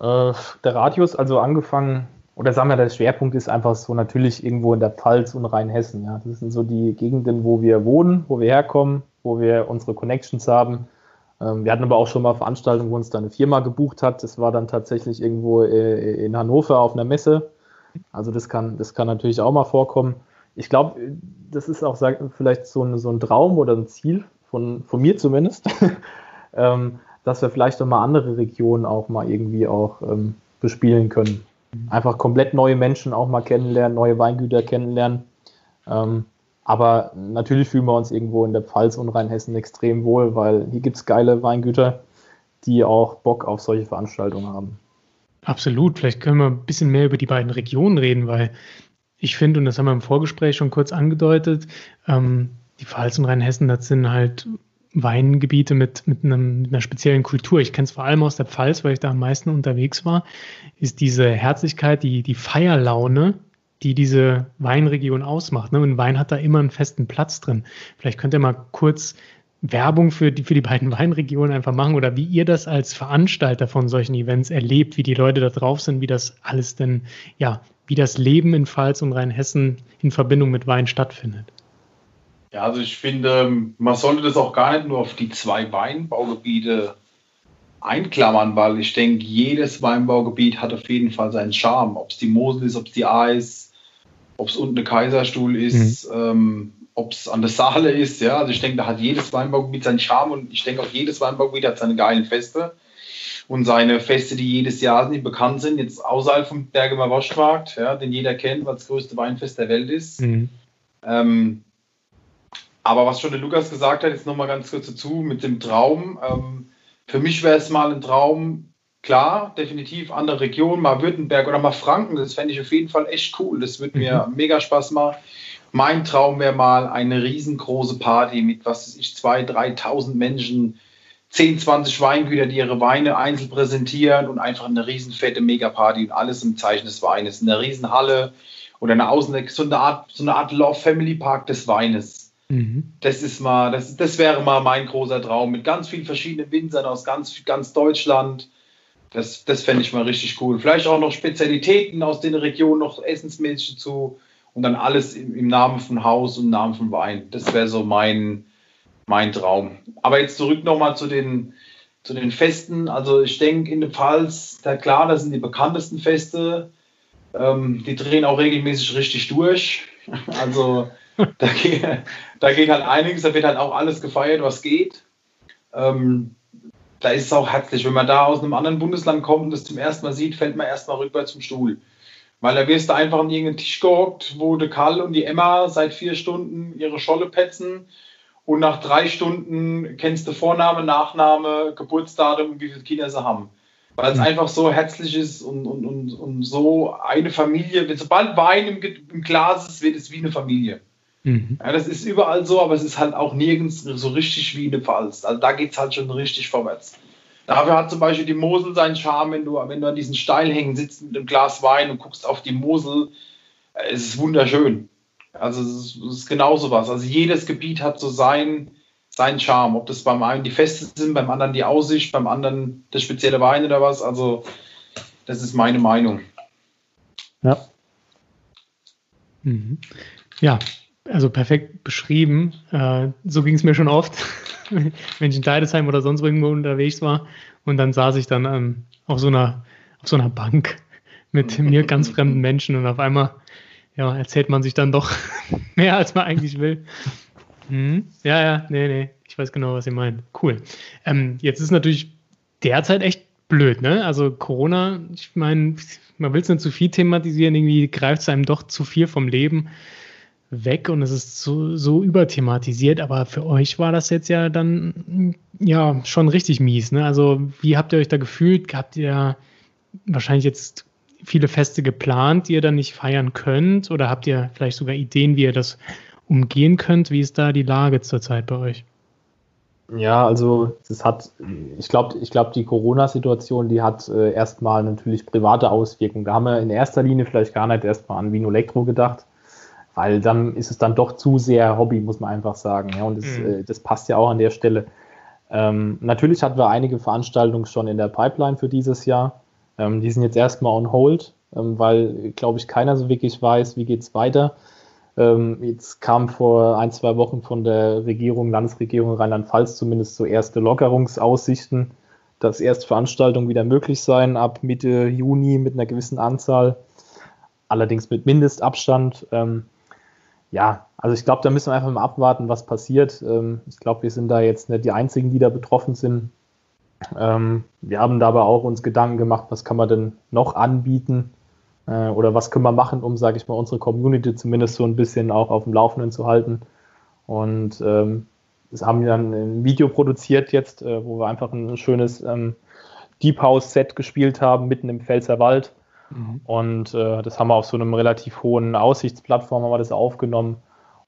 Äh, der Radius, also angefangen, oder sagen wir, der Schwerpunkt ist einfach so natürlich irgendwo in der Pfalz und Rheinhessen. Ja. Das sind so die Gegenden, wo wir wohnen, wo wir herkommen, wo wir unsere Connections haben. Ähm, wir hatten aber auch schon mal Veranstaltungen, wo uns da eine Firma gebucht hat. Das war dann tatsächlich irgendwo äh, in Hannover auf einer Messe also das kann, das kann natürlich auch mal vorkommen. Ich glaube, das ist auch vielleicht so ein, so ein Traum oder ein Ziel von, von mir zumindest, ähm, dass wir vielleicht auch mal andere Regionen auch mal irgendwie auch ähm, bespielen können. Einfach komplett neue Menschen auch mal kennenlernen, neue Weingüter kennenlernen. Aber natürlich fühlen wir uns irgendwo in der Pfalz und Rheinhessen extrem wohl, weil hier gibt es geile Weingüter, die auch Bock auf solche Veranstaltungen haben. Absolut. Vielleicht können wir ein bisschen mehr über die beiden Regionen reden, weil ich finde, und das haben wir im Vorgespräch schon kurz angedeutet, ähm, die Pfalz und Rheinhessen, das sind halt Weingebiete mit, mit, einem, mit einer speziellen Kultur. Ich kenne es vor allem aus der Pfalz, weil ich da am meisten unterwegs war, ist diese Herzlichkeit, die, die Feierlaune, die diese Weinregion ausmacht. Ne? Und Wein hat da immer einen festen Platz drin. Vielleicht könnt ihr mal kurz Werbung für die, für die beiden Weinregionen einfach machen oder wie ihr das als Veranstalter von solchen Events erlebt, wie die Leute da drauf sind, wie das alles denn, ja, wie das Leben in Pfalz und Rheinhessen in Verbindung mit Wein stattfindet. Ja, also ich finde, man sollte das auch gar nicht nur auf die zwei Weinbaugebiete einklammern, weil ich denke, jedes Weinbaugebiet hat auf jeden Fall seinen Charme. Ob es die Mosel ist, ob es die A ist, ob es unten der Kaiserstuhl ist. Mhm. Ähm, ob es an der Saale ist, ja, also ich denke, da hat jedes Weinbaugebiet seinen Charme und ich denke auch jedes Weinbaugebiet hat seine geilen Feste und seine Feste, die jedes Jahr sind, bekannt sind, jetzt außerhalb vom Bergemer Waschmarkt, ja, den jeder kennt, weil das größte Weinfest der Welt ist. Mhm. Ähm, aber was schon der Lukas gesagt hat, jetzt nochmal ganz kurz dazu mit dem Traum. Ähm, für mich wäre es mal ein Traum, klar, definitiv andere Regionen, mal Württemberg oder mal Franken, das fände ich auf jeden Fall echt cool. Das würde mir mhm. mega Spaß machen. Mein Traum wäre mal eine riesengroße Party mit, was weiß ich, 2.000, 3.000 Menschen, 10, 20 Weingüter, die ihre Weine einzeln präsentieren und einfach eine riesenfette Megaparty und alles im Zeichen des Weines. In einer Riesenhalle oder eine Außen, so eine Art, so eine Art Love Family Park des Weines. Mhm. Das ist mal, das, das wäre mal mein großer Traum mit ganz vielen verschiedenen Winzern aus ganz, ganz Deutschland. Das, das fände ich mal richtig cool. Vielleicht auch noch Spezialitäten aus den Regionen, noch essensmäßig zu, und dann alles im, im Namen von Haus und im Namen von Wein. Das wäre so mein, mein Traum. Aber jetzt zurück nochmal zu den, zu den Festen. Also ich denke in der Pfalz, da klar, das sind die bekanntesten Feste. Ähm, die drehen auch regelmäßig richtig durch. Also da, geht, da geht halt einiges, da wird halt auch alles gefeiert, was geht. Ähm, da ist es auch herzlich. Wenn man da aus einem anderen Bundesland kommt und das zum ersten Mal sieht, fällt man erstmal rückwärts zum Stuhl. Weil da wirst du einfach an irgendeinen Tisch gehockt, wo der Karl und die Emma seit vier Stunden ihre Scholle petzen und nach drei Stunden kennst du Vorname, Nachname, Geburtsdatum und wie viele Kinder sie haben. Weil es mhm. einfach so herzlich ist und, und, und, und so eine Familie, sobald Wein im, im Glas ist, wird es wie eine Familie. Mhm. Ja, das ist überall so, aber es ist halt auch nirgends so richtig wie eine Pfalz. Also da geht es halt schon richtig vorwärts. Dafür hat zum Beispiel die Mosel seinen Charme, wenn du, wenn du an diesen Steilhängen sitzt mit einem Glas Wein und guckst auf die Mosel. Äh, es ist wunderschön. Also es ist, es ist genauso was. Also jedes Gebiet hat so sein, seinen Charme. Ob das beim einen die Feste sind, beim anderen die Aussicht, beim anderen das spezielle Wein oder was. Also das ist meine Meinung. Ja. Mhm. Ja, also perfekt beschrieben. Äh, so ging es mir schon oft, wenn ich in Deidesheim oder sonst irgendwo unterwegs war. Und dann saß ich dann ähm, auf, so einer, auf so einer Bank mit mir ganz fremden Menschen und auf einmal ja, erzählt man sich dann doch mehr, als man eigentlich will. Mhm. Ja, ja, nee, nee, ich weiß genau, was ihr meint. Cool. Ähm, jetzt ist natürlich derzeit echt blöd, ne? Also Corona, ich meine, man will es nicht zu viel thematisieren, irgendwie greift es einem doch zu viel vom Leben weg und es ist so, so überthematisiert, aber für euch war das jetzt ja dann ja schon richtig mies. Ne? Also wie habt ihr euch da gefühlt? Habt ihr wahrscheinlich jetzt viele Feste geplant, die ihr dann nicht feiern könnt? Oder habt ihr vielleicht sogar Ideen, wie ihr das umgehen könnt? Wie ist da die Lage zurzeit bei euch? Ja, also es hat, ich glaube, ich glaube, die Corona-Situation, die hat äh, erstmal natürlich private Auswirkungen. Da haben wir in erster Linie vielleicht gar nicht erstmal an Vino Elektro gedacht, weil dann ist es dann doch zu sehr Hobby, muss man einfach sagen. Ja, und das, mhm. äh, das passt ja auch an der Stelle. Ähm, natürlich hatten wir einige Veranstaltungen schon in der Pipeline für dieses Jahr. Ähm, die sind jetzt erstmal on hold, ähm, weil, glaube ich, keiner so wirklich weiß, wie geht es weiter. Ähm, jetzt kam vor ein, zwei Wochen von der Regierung, Landesregierung Rheinland-Pfalz zumindest so erste Lockerungsaussichten, dass erst Veranstaltungen wieder möglich seien ab Mitte Juni mit einer gewissen Anzahl, allerdings mit Mindestabstand. Ähm, ja, also ich glaube, da müssen wir einfach mal abwarten, was passiert. Ähm, ich glaube, wir sind da jetzt nicht die Einzigen, die da betroffen sind. Ähm, wir haben da aber auch uns Gedanken gemacht, was kann man denn noch anbieten äh, oder was können wir machen, um, sage ich mal, unsere Community zumindest so ein bisschen auch auf dem Laufenden zu halten. Und ähm, das haben wir dann ein Video produziert jetzt, äh, wo wir einfach ein schönes ähm, Deep House Set gespielt haben, mitten im Pfälzerwald Mhm. Und äh, das haben wir auf so einem relativ hohen Aussichtsplattform haben wir das aufgenommen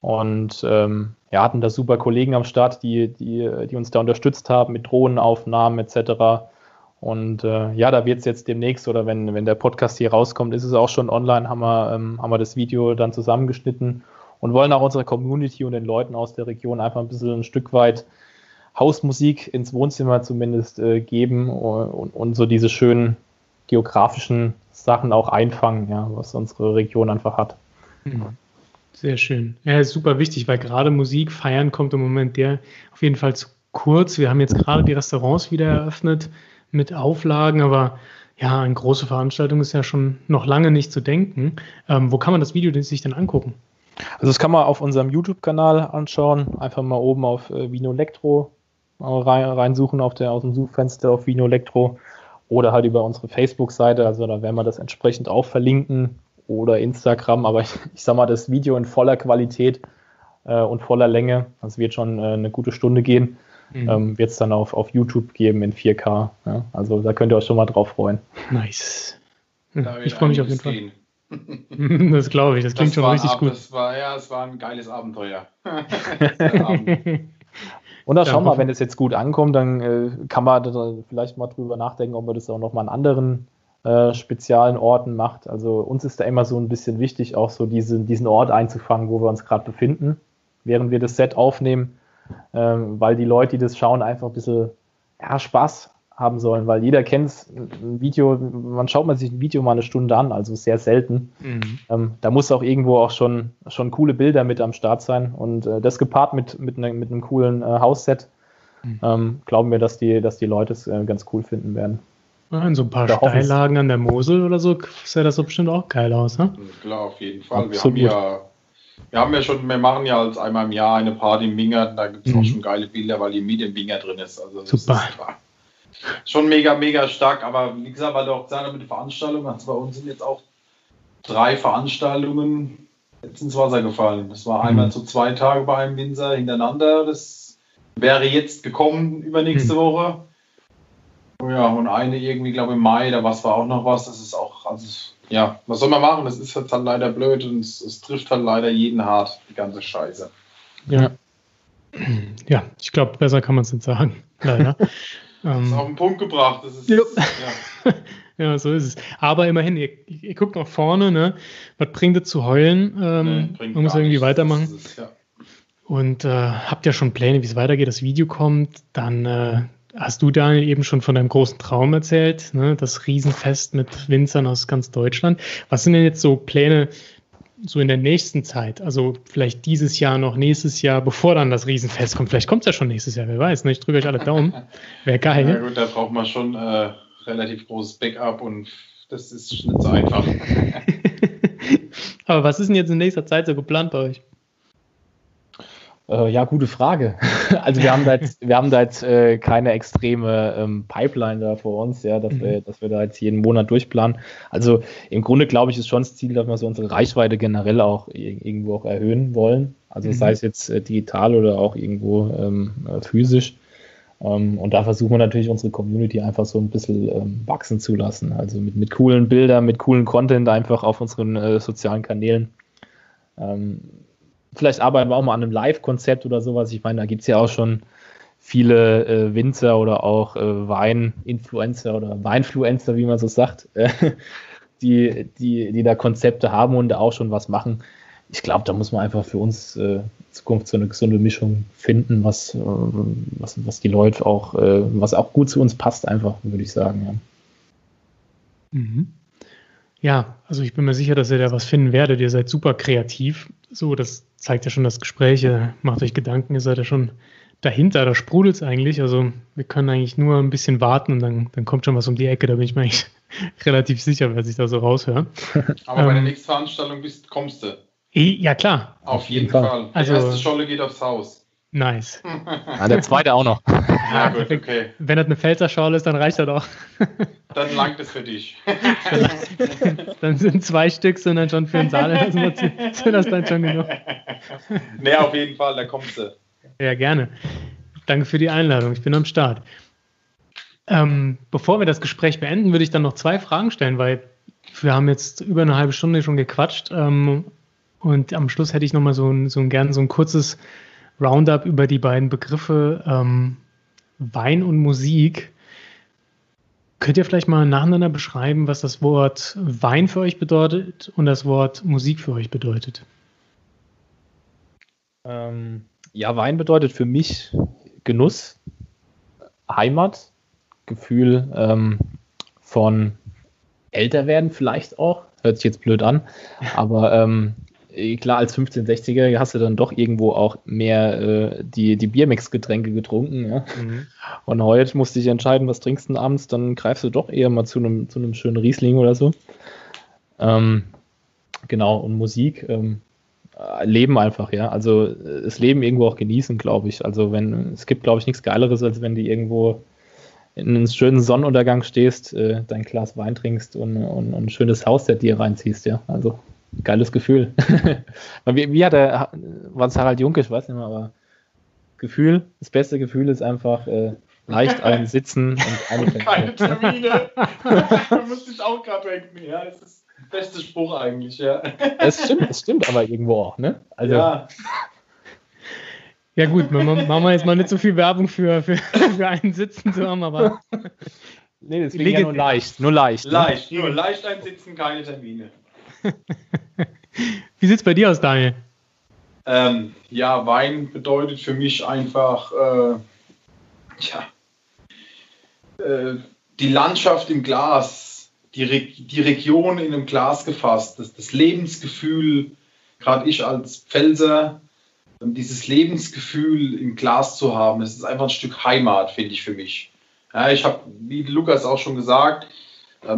und ähm, ja, hatten da super Kollegen am Start, die, die, die uns da unterstützt haben mit Drohnenaufnahmen etc. Und äh, ja, da wird es jetzt demnächst oder wenn, wenn der Podcast hier rauskommt, ist es auch schon online, haben wir, ähm, haben wir das Video dann zusammengeschnitten und wollen auch unserer Community und den Leuten aus der Region einfach ein bisschen ein Stück weit Hausmusik ins Wohnzimmer zumindest äh, geben und, und, so diese schönen geografischen Sachen auch einfangen, ja, was unsere Region einfach hat. Mhm. Sehr schön. Ja, ist super wichtig, weil gerade Musik feiern kommt im Moment der auf jeden Fall zu kurz. Wir haben jetzt gerade die Restaurants wieder eröffnet mit Auflagen, aber ja, eine große Veranstaltung ist ja schon noch lange nicht zu denken. Ähm, wo kann man das Video sich denn angucken? Also das kann man auf unserem YouTube-Kanal anschauen. Einfach mal oben auf äh, Vino Electro rein, reinsuchen auf der, aus dem Suchfenster auf Vino Electro oder halt über unsere Facebook-Seite, also da werden wir das entsprechend auch verlinken oder Instagram, aber ich, ich sag mal, das Video in voller Qualität äh, und voller Länge, das wird schon äh, eine gute Stunde gehen, mhm. ähm, wird es dann auf, auf YouTube geben in 4K. Ja? Also da könnt ihr euch schon mal drauf freuen. Nice. Ich freue mich auf jeden Fall. das glaube ich, das klingt das schon richtig gut. Das war, ja, es war ein geiles Abenteuer. Und dann ja, schauen wir mal, wenn es jetzt gut ankommt, dann äh, kann man da vielleicht mal drüber nachdenken, ob man das auch nochmal an anderen äh, speziellen Orten macht. Also uns ist da immer so ein bisschen wichtig, auch so diese, diesen Ort einzufangen, wo wir uns gerade befinden, während wir das Set aufnehmen, ähm, weil die Leute, die das schauen, einfach ein bisschen ja, Spaß haben sollen, weil jeder kennt ein Video, man schaut man sich ein Video mal eine Stunde an, also sehr selten. Mhm. Ähm, da muss auch irgendwo auch schon, schon coole Bilder mit am Start sein und äh, das gepaart mit, mit, ne, mit einem coolen äh, Hausset, mhm. ähm, glauben wir, dass die, dass die Leute es äh, ganz cool finden werden. Ja, in so ein paar da Steillagen an der Mosel oder so sah das so bestimmt auch geil aus, ne? Klar, auf jeden Fall. Absolut. Wir haben ja wir haben ja schon, wir machen ja als einmal im Jahr eine Party im Wingert, da gibt es mhm. auch schon geile Bilder, weil die Miete im Wingert drin ist. Also Super. Ist, schon mega, mega stark. Aber wie gesagt, weil du auch gesagt hast mit Veranstaltungen, also bei uns sind jetzt auch drei Veranstaltungen jetzt ins Wasser gefallen. Das war einmal mhm. zu zwei Tage bei einem Winzer hintereinander. Das wäre jetzt gekommen übernächste mhm. Woche. Ja, und eine irgendwie, glaube ich, im Mai, da was war auch noch was. Das ist auch, also ja, was soll man machen? Das ist halt leider blöd und es, es trifft halt leider jeden hart, die ganze Scheiße. Ja. Ja, ich glaube, besser kann man es nicht sagen. Leider. das ist auf den Punkt gebracht. Das ist, ja. ja. so ist es. Aber immerhin, ihr, ihr guckt nach vorne, ne? Was bringt es zu heulen? Ähm, nee, man muss irgendwie nichts. weitermachen. Es, ja. Und äh, habt ja schon Pläne, wie es weitergeht. Das Video kommt, dann äh, hast du, Daniel, eben schon von deinem großen Traum erzählt, ne? das Riesenfest mit Winzern aus ganz Deutschland. Was sind denn jetzt so Pläne so in der nächsten Zeit? Also vielleicht dieses Jahr noch, nächstes Jahr, bevor dann das Riesenfest kommt. Vielleicht kommt es ja schon nächstes Jahr, wer weiß. Ne? Ich drücke euch alle Daumen. Wäre geil. Ja gut, da braucht man schon äh, relativ großes Backup und das ist nicht so einfach. Aber was ist denn jetzt in nächster Zeit so geplant bei euch? Äh, ja, gute Frage. Also wir haben da jetzt, wir haben da jetzt äh, keine extreme ähm, Pipeline da vor uns, ja, dass, mhm. wir, dass wir da jetzt jeden Monat durchplanen. Also im Grunde glaube ich, ist schon das Ziel, dass wir so unsere Reichweite generell auch irgendwo auch erhöhen wollen. Also mhm. sei es jetzt äh, digital oder auch irgendwo ähm, äh, physisch. Ähm, und da versuchen wir natürlich unsere Community einfach so ein bisschen ähm, wachsen zu lassen. Also mit, mit coolen Bildern, mit coolen Content einfach auf unseren äh, sozialen Kanälen. Ähm, vielleicht arbeiten wir auch mal an einem Live-Konzept oder sowas. Ich meine, da gibt es ja auch schon viele äh, Winzer oder auch äh, Wein-Influencer oder Weinfluencer, wie man so sagt, äh, die, die, die da Konzepte haben und da auch schon was machen. Ich glaube, da muss man einfach für uns äh, in Zukunft so eine gesunde Mischung finden, was, äh, was, was die Leute auch, äh, was auch gut zu uns passt, einfach, würde ich sagen. Ja. Mhm. Ja, also ich bin mir sicher, dass ihr da was finden werdet. Ihr seid super kreativ. So, das zeigt ja schon das Gespräch. Macht euch Gedanken, ihr seid ja schon dahinter, da sprudelt es eigentlich. Also wir können eigentlich nur ein bisschen warten und dann, dann kommt schon was um die Ecke. Da bin ich mir eigentlich relativ sicher, wer sich da so raushört. Aber ähm, bei der nächsten Veranstaltung bist, kommst du. Ja, klar. Auf jeden Fall. Fall. Die also, erste Scholle geht aufs Haus. Nice. Ja, der zweite auch noch. Ja, gut, okay. Wenn das eine Pfälzer ist, dann reicht das doch. Dann langt es für dich. dann sind zwei Stück sind dann schon für den Saal. Sind das dann schon genug. Nee, auf jeden Fall, da kommst du. Ja, gerne. Danke für die Einladung. Ich bin am Start. Ähm, bevor wir das Gespräch beenden, würde ich dann noch zwei Fragen stellen, weil wir haben jetzt über eine halbe Stunde schon gequatscht. Ähm, und am Schluss hätte ich nochmal so, so gern so ein kurzes Roundup über die beiden Begriffe ähm, Wein und Musik. Könnt ihr vielleicht mal nacheinander beschreiben, was das Wort Wein für euch bedeutet und das Wort Musik für euch bedeutet? Ähm, ja, Wein bedeutet für mich Genuss, Heimat, Gefühl ähm, von älter werden vielleicht auch. Hört sich jetzt blöd an, aber ähm, äh, klar, als 15-, 60er hast du dann doch irgendwo auch mehr äh, die, die Biermix-Getränke getrunken. Ja? Mhm. Und heute musst du dich entscheiden, was trinkst du abends, dann greifst du doch eher mal zu einem, zu einem schönen Riesling oder so. Ähm, genau, und Musik. Ähm, äh, Leben einfach, ja. Also äh, das Leben irgendwo auch genießen, glaube ich. Also wenn, es gibt, glaube ich, nichts Geileres, als wenn du irgendwo in einen schönen Sonnenuntergang stehst, äh, dein Glas Wein trinkst und, und, und ein schönes Haus der dir reinziehst, ja. Also geiles Gefühl. wie, wie hat er, war es Harald Junke, ich weiß nicht mehr, aber Gefühl, das beste Gefühl ist einfach äh, leicht ein Sitzen und eine Keine Termine. da musste ich auch gerade denken, ja, das ist der beste Spruch eigentlich, ja. Es stimmt, es stimmt aber irgendwo auch, ne? Also, ja. Ja gut, machen wir jetzt mal nicht so viel Werbung für, für, für einen Sitzen zu haben, aber... Nee, das ja nur leicht, nur leicht. Ne? Leicht, ne? nur leicht einsitzen, keine Termine. Wie sieht es bei dir aus, Daniel? Ähm, ja, Wein bedeutet für mich einfach, äh, ja, äh, die Landschaft im Glas, die, Re die Region in einem Glas gefasst, das, das Lebensgefühl, gerade ich als Pfälzer, ähm, dieses Lebensgefühl im Glas zu haben, das ist einfach ein Stück Heimat, finde ich für mich. Ja, ich habe, wie Lukas auch schon gesagt,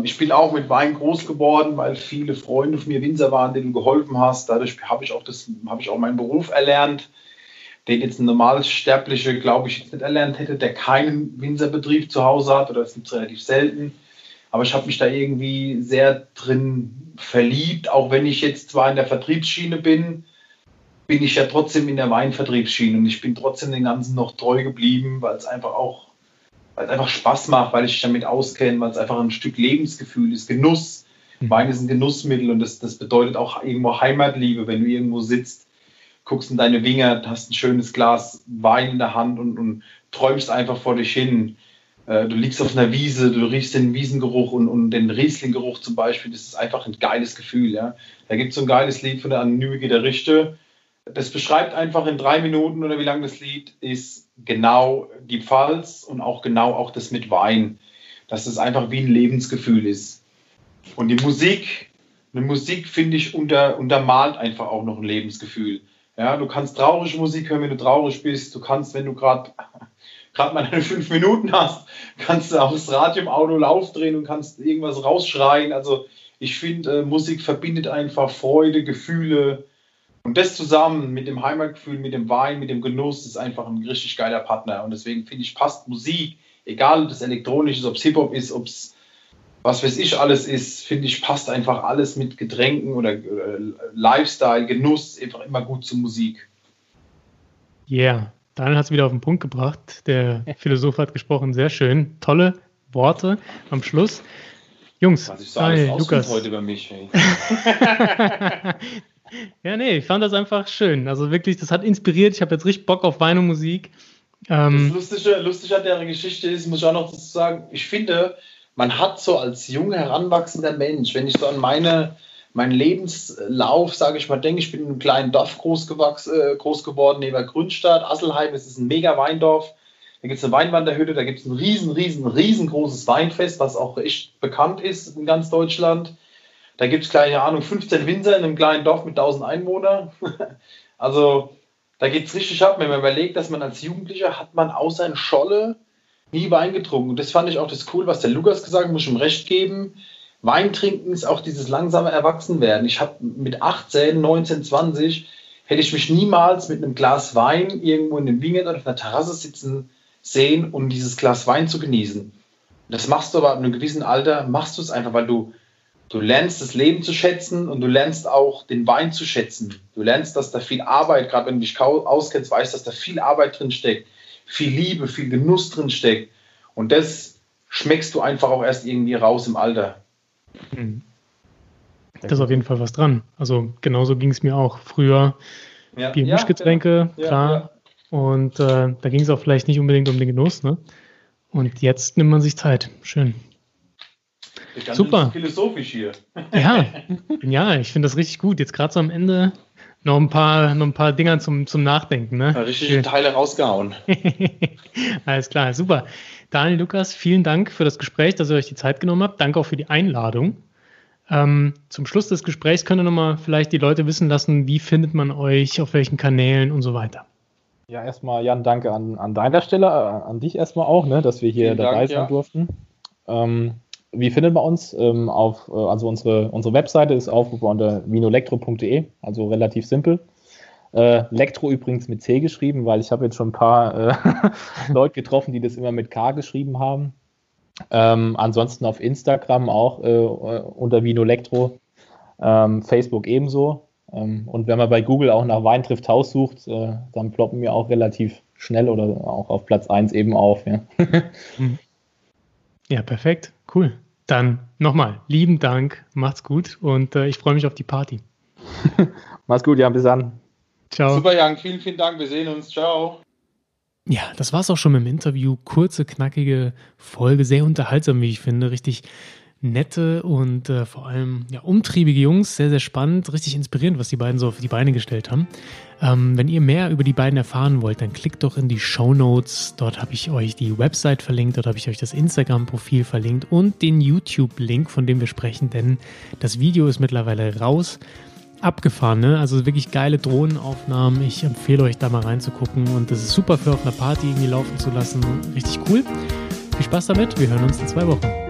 ich bin auch mit Wein groß geworden, weil viele Freunde von mir Winzer waren, denen du geholfen hast. Dadurch habe ich auch das, habe ich auch meinen Beruf erlernt, den jetzt ein normales Sterbliche, glaube ich, nicht erlernt hätte, der keinen Winzerbetrieb zu Hause hat oder das gibt es relativ selten. Aber ich habe mich da irgendwie sehr drin verliebt, auch wenn ich jetzt zwar in der Vertriebsschiene bin, bin ich ja trotzdem in der Weinvertriebsschiene und ich bin trotzdem den Ganzen noch treu geblieben, weil es einfach auch weil es einfach Spaß macht, weil ich mich damit auskenne, weil es einfach ein Stück Lebensgefühl ist, Genuss. Mhm. Wein ist ein Genussmittel und das, das bedeutet auch irgendwo Heimatliebe, wenn du irgendwo sitzt, guckst in deine Winger, hast ein schönes Glas Wein in der Hand und, und träumst einfach vor dich hin. Äh, du liegst auf einer Wiese, du riechst den Wiesengeruch und, und den Rieslinggeruch zum Beispiel. Das ist einfach ein geiles Gefühl. Ja? Da gibt es so ein geiles Lied von der Anonyme Gitarriste. Das beschreibt einfach in drei Minuten oder wie lang das Lied ist, genau die Pfalz und auch genau auch das mit Wein. Dass es einfach wie ein Lebensgefühl ist. Und die Musik, eine Musik, finde ich, unter, untermalt einfach auch noch ein Lebensgefühl. Ja, du kannst traurige Musik hören, wenn du traurig bist. Du kannst, wenn du gerade gerade mal deine fünf Minuten hast, kannst du auch das Radio im Auto laufdrehen und kannst irgendwas rausschreien. Also ich finde, äh, Musik verbindet einfach Freude, Gefühle. Und das zusammen mit dem Heimatgefühl, mit dem Wein, mit dem Genuss, ist einfach ein richtig geiler Partner. Und deswegen finde ich, passt Musik, egal ob das elektronisch ist, ob es Hip-Hop ist, ob es was weiß ich alles ist, finde ich, passt einfach alles mit Getränken oder äh, Lifestyle, Genuss einfach immer gut zur Musik. Yeah, Daniel hat es wieder auf den Punkt gebracht. Der Philosoph hat gesprochen, sehr schön. Tolle Worte am Schluss. Jungs, Was ich so Daniel, Lukas. heute über mich. ja, nee, ich fand das einfach schön. Also wirklich, das hat inspiriert. Ich habe jetzt richtig Bock auf Wein und Musik. Ähm, das Lustige, Lustige an der Geschichte ist, muss ich auch noch dazu sagen, ich finde, man hat so als jung heranwachsender Mensch, wenn ich so an meine mein Lebenslauf, sage ich mal, denke ich, bin in einem kleinen Dorf groß, äh, groß geworden, neben Grünstadt, Asselheim. Es ist ein mega Weindorf. Da gibt es eine Weinwanderhütte, da gibt es ein riesen, riesen, riesengroßes Weinfest, was auch echt bekannt ist in ganz Deutschland. Da gibt es, keine Ahnung, 15 Winzer in einem kleinen Dorf mit 1000 Einwohnern. also da geht es richtig ab, wenn man überlegt, dass man als Jugendlicher hat man außer in Scholle nie Wein getrunken. Und das fand ich auch das cool, was der Lukas gesagt hat, muss ich ihm recht geben Wein trinken ist auch dieses langsame Erwachsenwerden. Ich habe mit 18, 19, 20 hätte ich mich niemals mit einem Glas Wein irgendwo in dem Winget oder auf einer Terrasse sitzen sehen, um dieses Glas Wein zu genießen. Das machst du aber ab einem gewissen Alter, machst du es einfach, weil du, du lernst das Leben zu schätzen und du lernst auch den Wein zu schätzen. Du lernst, dass da viel Arbeit, gerade wenn du dich auskennst, weißt, dass da viel Arbeit drin steckt, viel Liebe, viel Genuss drin steckt. Und das schmeckst du einfach auch erst irgendwie raus im Alter. Mhm. Da ist auf jeden Fall was dran. Also genauso ging es mir auch früher. Ja, Bier ja, Mischgetränke, ja, klar. Ja. Und äh, da ging es auch vielleicht nicht unbedingt um den Genuss. Ne? Und jetzt nimmt man sich Zeit. Schön. Super. Philosophisch hier. Ja, ja, ich finde das richtig gut. Jetzt gerade so am Ende noch ein paar, noch ein paar Dinger zum, zum Nachdenken. Ne? Ja, richtig Teile rausgehauen. Alles klar, super. Daniel, Lukas, vielen Dank für das Gespräch, dass ihr euch die Zeit genommen habt. Danke auch für die Einladung. Ähm, zum Schluss des Gesprächs könnt ihr nochmal vielleicht die Leute wissen lassen, wie findet man euch, auf welchen Kanälen und so weiter. Ja, erstmal Jan, danke an, an deiner Stelle, äh, an dich erstmal auch, ne, dass wir hier Vielen dabei Dank, sein ja. durften. Ähm, wie findet man uns? Ähm, auf, äh, also unsere, unsere Webseite ist aufgebaut unter vinoelektro.de, also relativ simpel. Äh, Elektro übrigens mit C geschrieben, weil ich habe jetzt schon ein paar äh, Leute getroffen, die das immer mit K geschrieben haben. Ähm, ansonsten auf Instagram auch äh, unter Vinoelektro, ähm, Facebook ebenso. Ähm, und wenn man bei Google auch nach Wein trifft Haus sucht, äh, dann ploppen wir auch relativ schnell oder auch auf Platz 1 eben auf. Ja, mhm. Ja perfekt, cool. Dann nochmal, lieben Dank, macht's gut und äh, ich freue mich auf die Party. Mach's gut, ja, bis dann. Ciao. Super, Jan, vielen, vielen Dank. Wir sehen uns. Ciao. Ja, das war's auch schon mit dem Interview. Kurze, knackige Folge, sehr unterhaltsam, wie ich finde. Richtig nette und äh, vor allem ja, umtriebige Jungs. Sehr, sehr spannend, richtig inspirierend, was die beiden so auf die Beine gestellt haben. Ähm, wenn ihr mehr über die beiden erfahren wollt, dann klickt doch in die Show Notes. Dort habe ich euch die Website verlinkt, dort habe ich euch das Instagram-Profil verlinkt und den YouTube-Link, von dem wir sprechen, denn das Video ist mittlerweile raus abgefahren, ne? Also wirklich geile Drohnenaufnahmen. Ich empfehle euch da mal reinzugucken und das ist super für auf einer Party irgendwie laufen zu lassen. Richtig cool. Viel Spaß damit. Wir hören uns in zwei Wochen.